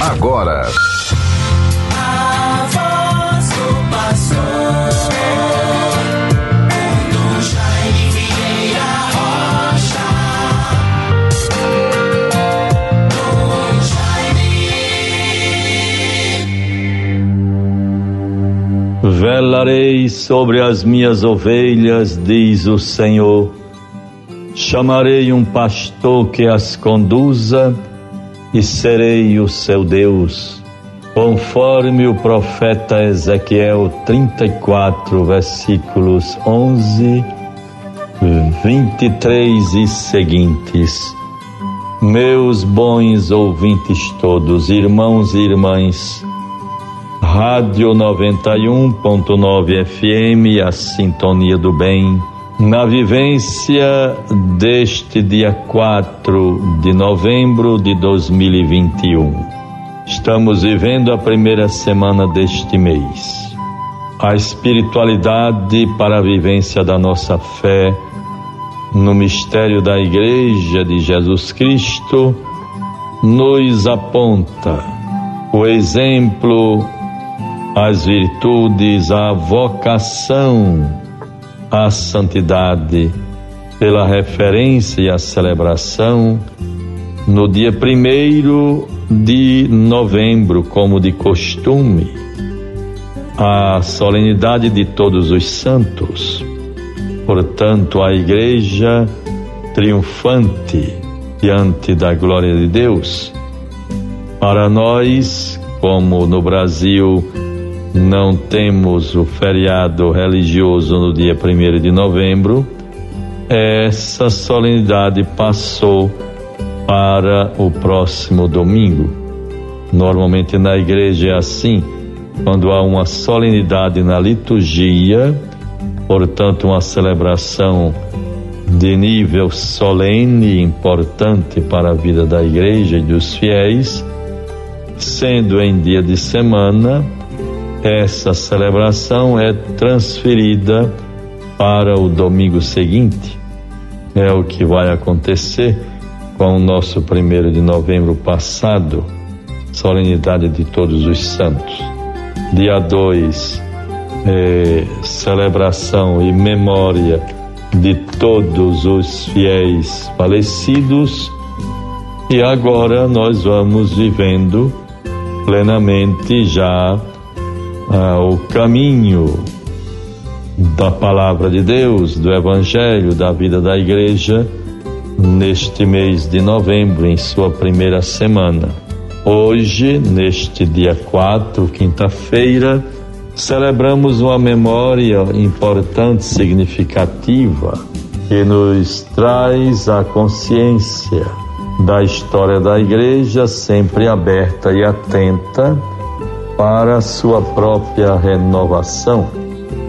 agora. Velarei sobre as minhas ovelhas, diz o Senhor. Chamarei um pastor que as conduza e serei o seu Deus. Conforme o profeta Ezequiel 34, versículos 11, 23 e seguintes. Meus bons ouvintes todos, irmãos e irmãs, Rádio 91.9 FM, a sintonia do bem na vivência deste dia 4 de novembro de 2021. Estamos vivendo a primeira semana deste mês. A espiritualidade para a vivência da nossa fé no mistério da Igreja de Jesus Cristo nos aponta o exemplo, as virtudes, a vocação a santidade pela referência e a celebração no dia primeiro de novembro, como de costume, a solenidade de todos os santos. Portanto, a igreja triunfante diante da glória de Deus. Para nós, como no Brasil, não temos o feriado religioso no dia 1 de novembro, essa solenidade passou para o próximo domingo. Normalmente na igreja é assim, quando há uma solenidade na liturgia, portanto, uma celebração de nível solene importante para a vida da igreja e dos fiéis, sendo em dia de semana, essa celebração é transferida para o domingo seguinte. É o que vai acontecer com o nosso primeiro de novembro passado, solenidade de todos os santos. Dia 2, é, celebração e memória de todos os fiéis falecidos. E agora nós vamos vivendo plenamente já ah, o caminho da palavra de Deus, do Evangelho, da vida da igreja, neste mês de novembro, em sua primeira semana. Hoje, neste dia 4, quinta-feira, celebramos uma memória importante, significativa, que nos traz a consciência da história da igreja, sempre aberta e atenta para sua própria renovação,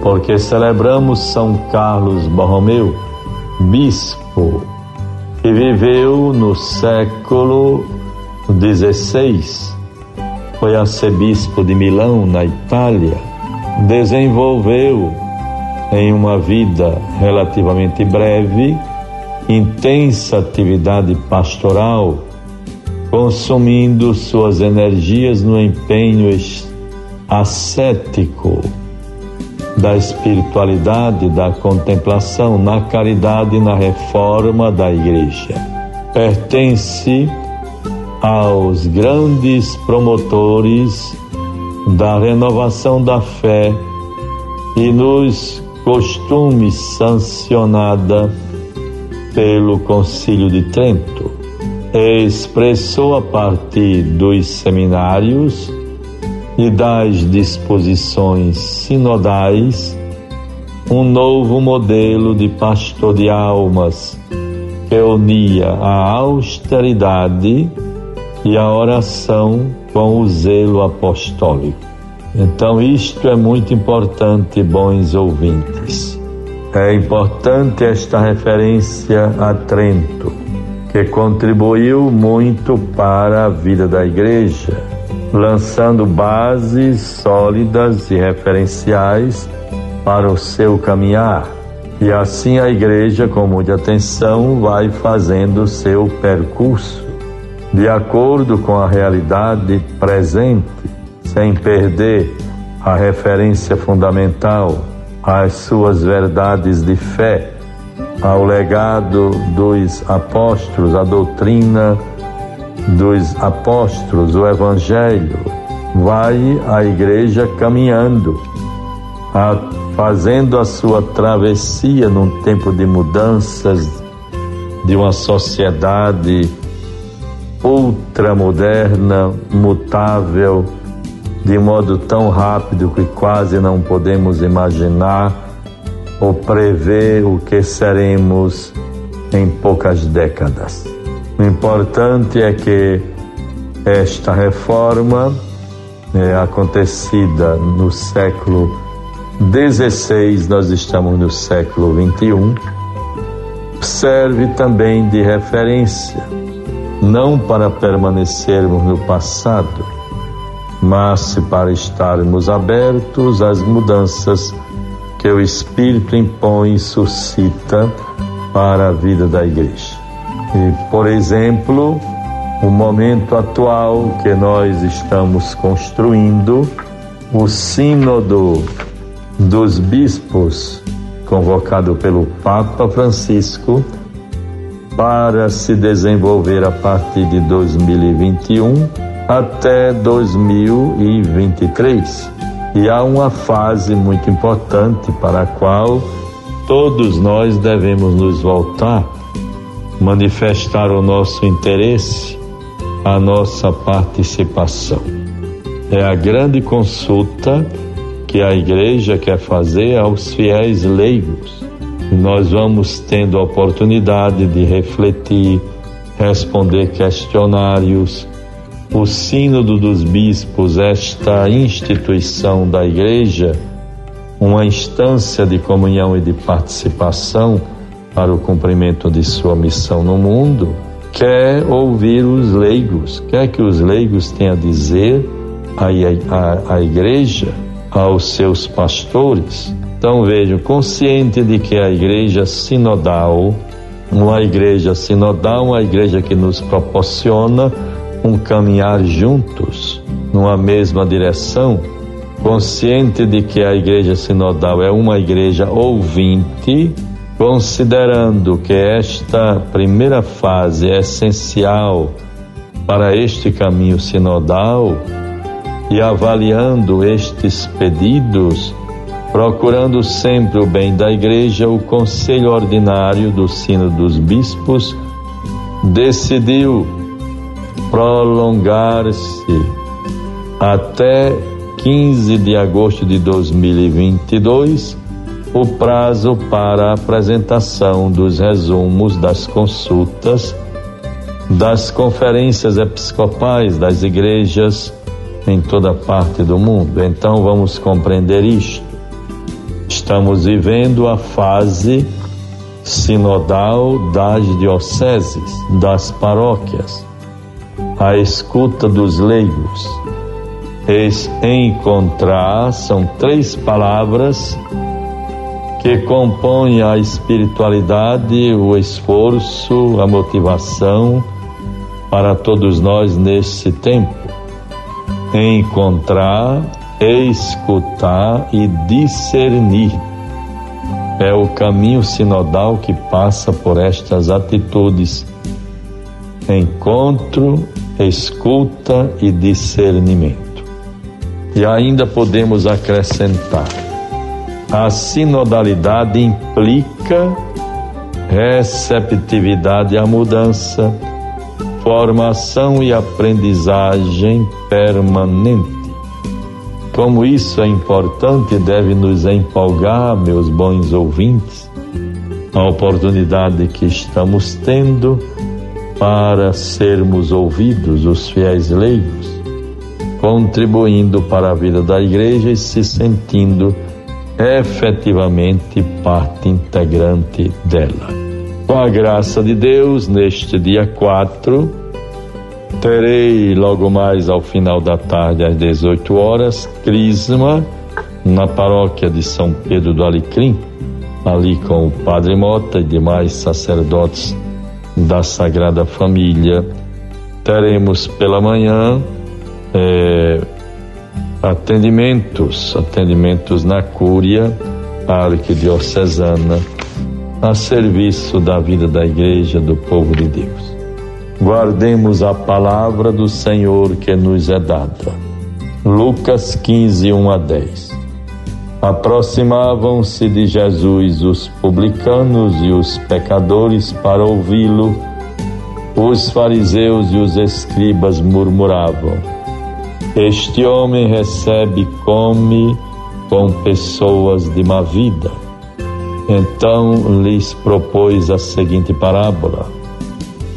porque celebramos São Carlos Borromeu, bispo, que viveu no século XVI, foi arcebispo de Milão, na Itália, desenvolveu em uma vida relativamente breve intensa atividade pastoral consumindo suas energias no empenho ascético da espiritualidade, da contemplação, na caridade e na reforma da igreja. Pertence aos grandes promotores da renovação da fé e nos costumes sancionada pelo Concílio de Trento expressou a partir dos seminários e das disposições sinodais um novo modelo de pastor de almas que unia a austeridade e a oração com o zelo apostólico. Então, isto é muito importante, bons ouvintes. É importante esta referência a Trento que contribuiu muito para a vida da igreja, lançando bases sólidas e referenciais para o seu caminhar. E assim a igreja, com muita atenção, vai fazendo seu percurso. de acordo com a realidade presente, sem perder a referência fundamental às suas verdades de fé, ao legado dos apóstolos, a doutrina dos apóstolos, o evangelho, vai a igreja caminhando, a, fazendo a sua travessia num tempo de mudanças de uma sociedade ultramoderna, mutável, de modo tão rápido que quase não podemos imaginar ou prever o que seremos em poucas décadas. O importante é que esta reforma é, acontecida no século XVI, nós estamos no século XXI, serve também de referência, não para permanecermos no passado, mas para estarmos abertos às mudanças que o Espírito impõe e suscita para a vida da igreja. E, por exemplo, o momento atual que nós estamos construindo, o Sínodo dos Bispos, convocado pelo Papa Francisco, para se desenvolver a partir de 2021 até 2023. E há uma fase muito importante para a qual todos nós devemos nos voltar, manifestar o nosso interesse, a nossa participação. É a grande consulta que a igreja quer fazer aos fiéis leigos. Nós vamos tendo a oportunidade de refletir, responder questionários, o Sínodo dos Bispos, esta instituição da Igreja, uma instância de comunhão e de participação para o cumprimento de sua missão no mundo, quer ouvir os leigos, quer que os leigos tenham a dizer à, Igreja, aos seus pastores. Então vejam, consciente de que a Igreja sinodal, uma igreja sinodal, uma igreja que nos proporciona um caminhar juntos numa mesma direção, consciente de que a igreja sinodal é uma igreja ouvinte, considerando que esta primeira fase é essencial para este caminho sinodal e avaliando estes pedidos, procurando sempre o bem da igreja, o Conselho Ordinário do Sino dos Bispos decidiu prolongar-se até 15 de agosto de 2022 o prazo para a apresentação dos resumos das consultas das conferências episcopais das igrejas em toda parte do mundo. Então vamos compreender isto. Estamos vivendo a fase sinodal das dioceses, das paróquias a escuta dos leigos. encontrar são três palavras que compõem a espiritualidade, o esforço, a motivação para todos nós nesse tempo. Encontrar, escutar e discernir. É o caminho sinodal que passa por estas atitudes. Encontro, escuta e discernimento. E ainda podemos acrescentar: a sinodalidade implica receptividade à mudança, formação e aprendizagem permanente. Como isso é importante, deve nos empolgar, meus bons ouvintes, a oportunidade que estamos tendo para sermos ouvidos, os fiéis leigos, contribuindo para a vida da igreja e se sentindo efetivamente parte integrante dela. Com a graça de Deus, neste dia 4, terei logo mais ao final da tarde, às 18 horas, Crisma, na paróquia de São Pedro do Alecrim, ali com o Padre Mota e demais sacerdotes da Sagrada Família teremos pela manhã é, atendimentos, atendimentos na Cúria Arquidiocesana, a serviço da vida da Igreja, do povo de Deus. Guardemos a palavra do Senhor que nos é dada. Lucas 15, 1 a 10. Aproximavam-se de Jesus os publicanos e os pecadores para ouvi-lo. Os fariseus e os escribas murmuravam: Este homem recebe e come com pessoas de má vida. Então lhes propôs a seguinte parábola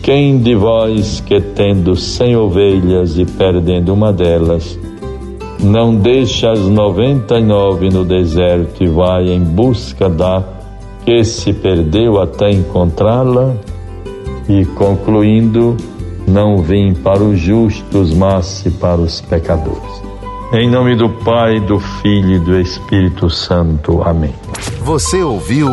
quem de vós que tendo cem ovelhas e perdendo uma delas, não deixa as noventa e nove no deserto e vai em busca da que se perdeu até encontrá-la? E concluindo, não vim para os justos, mas para os pecadores. Em nome do Pai, do Filho e do Espírito Santo. Amém. Você ouviu